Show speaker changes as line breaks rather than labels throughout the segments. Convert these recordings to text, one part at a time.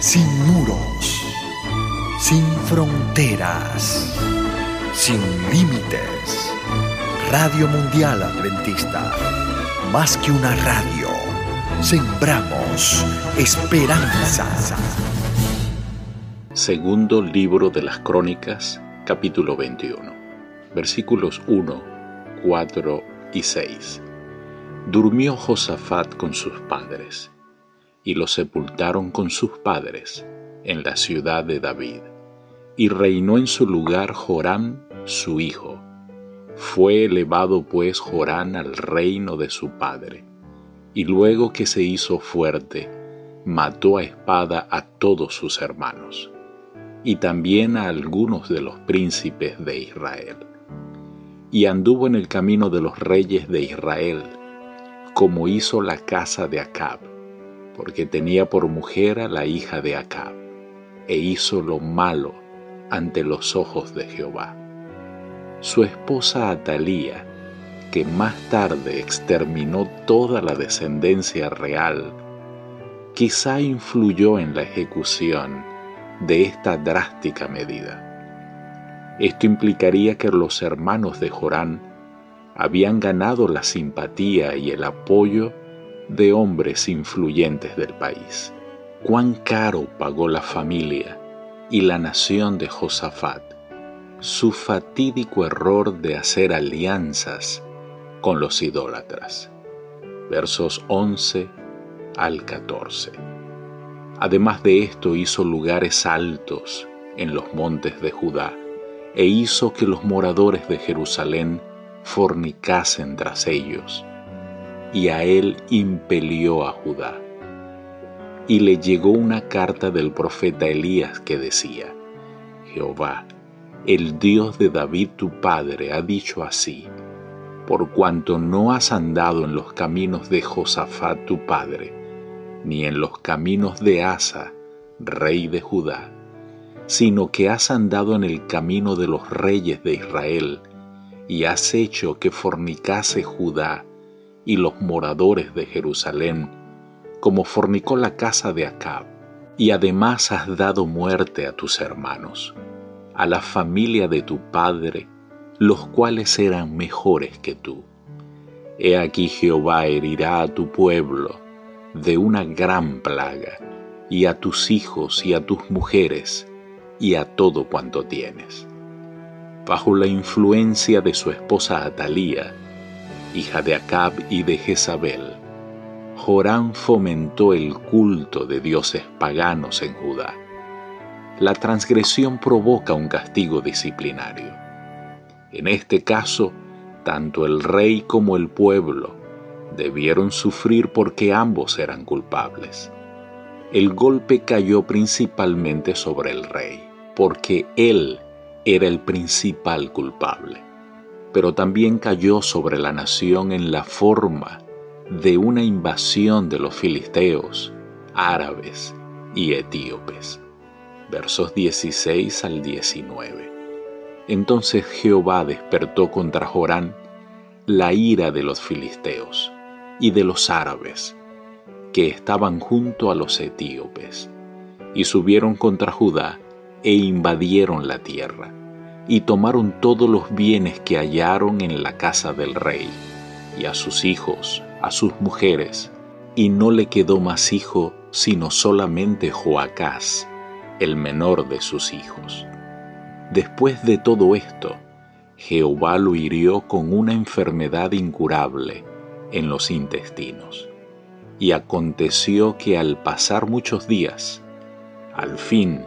sin muros, sin fronteras, sin límites. Radio Mundial Adventista, más que una radio, sembramos esperanza.
Segundo libro de las Crónicas, capítulo 21, versículos 1, 4 y 6. Durmió Josafat con sus padres, y lo sepultaron con sus padres en la ciudad de David, y reinó en su lugar Joram, su hijo. Fue elevado pues Jorán al reino de su padre, y luego que se hizo fuerte, mató a espada a todos sus hermanos, y también a algunos de los príncipes de Israel. Y anduvo en el camino de los reyes de Israel, como hizo la casa de Acab, porque tenía por mujer a la hija de Acab, e hizo lo malo ante los ojos de Jehová. Su esposa Atalía, que más tarde exterminó toda la descendencia real, quizá influyó en la ejecución de esta drástica medida. Esto implicaría que los hermanos de Jorán habían ganado la simpatía y el apoyo de hombres influyentes del país. Cuán caro pagó la familia y la nación de Josafat su fatídico error de hacer alianzas con los idólatras. Versos 11 al 14. Además de esto hizo lugares altos en los montes de Judá e hizo que los moradores de Jerusalén fornicasen tras ellos, y a él impelió a Judá. Y le llegó una carta del profeta Elías que decía, Jehová, el Dios de David tu padre, ha dicho así, por cuanto no has andado en los caminos de Josafat tu padre, ni en los caminos de Asa, rey de Judá, sino que has andado en el camino de los reyes de Israel, y has hecho que fornicase Judá y los moradores de Jerusalén, como fornicó la casa de Acab, y además has dado muerte a tus hermanos, a la familia de tu padre, los cuales eran mejores que tú. He aquí Jehová herirá a tu pueblo de una gran plaga, y a tus hijos y a tus mujeres, y a todo cuanto tienes bajo la influencia de su esposa Atalía, hija de Acab y de Jezabel, Jorán fomentó el culto de dioses paganos en Judá. La transgresión provoca un castigo disciplinario. En este caso, tanto el rey como el pueblo debieron sufrir porque ambos eran culpables. El golpe cayó principalmente sobre el rey, porque él era el principal culpable, pero también cayó sobre la nación en la forma de una invasión de los filisteos, árabes y etíopes. Versos 16 al 19. Entonces Jehová despertó contra Jorán la ira de los filisteos y de los árabes, que estaban junto a los etíopes, y subieron contra Judá e invadieron la tierra y tomaron todos los bienes que hallaron en la casa del rey, y a sus hijos, a sus mujeres, y no le quedó más hijo sino solamente Joacás, el menor de sus hijos. Después de todo esto, Jehová lo hirió con una enfermedad incurable en los intestinos. Y aconteció que al pasar muchos días, al fin,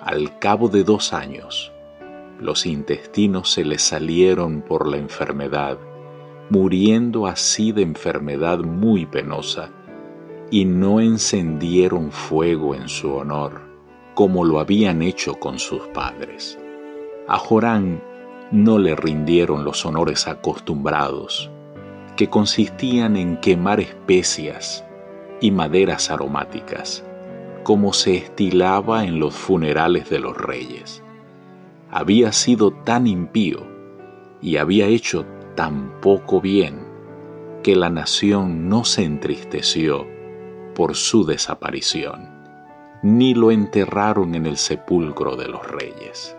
al cabo de dos años, los intestinos se le salieron por la enfermedad, muriendo así de enfermedad muy penosa, y no encendieron fuego en su honor, como lo habían hecho con sus padres. A Jorán no le rindieron los honores acostumbrados, que consistían en quemar especias y maderas aromáticas, como se estilaba en los funerales de los reyes había sido tan impío y había hecho tan poco bien que la nación no se entristeció por su desaparición. ni lo enterraron en el sepulcro de los reyes.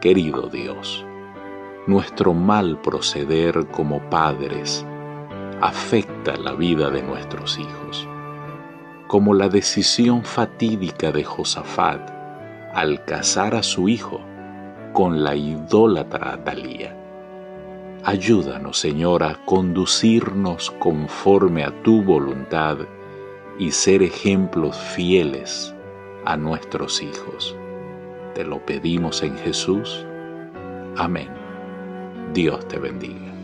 Querido Dios, nuestro mal proceder como padres afecta la vida de nuestros hijos, como la decisión fatídica de Josafat al casar a su hijo con la idólatra Atalía. Ayúdanos, Señor, a conducirnos conforme a tu voluntad y ser ejemplos fieles a nuestros hijos. Te lo pedimos en Jesús. Amén. Dios te bendiga.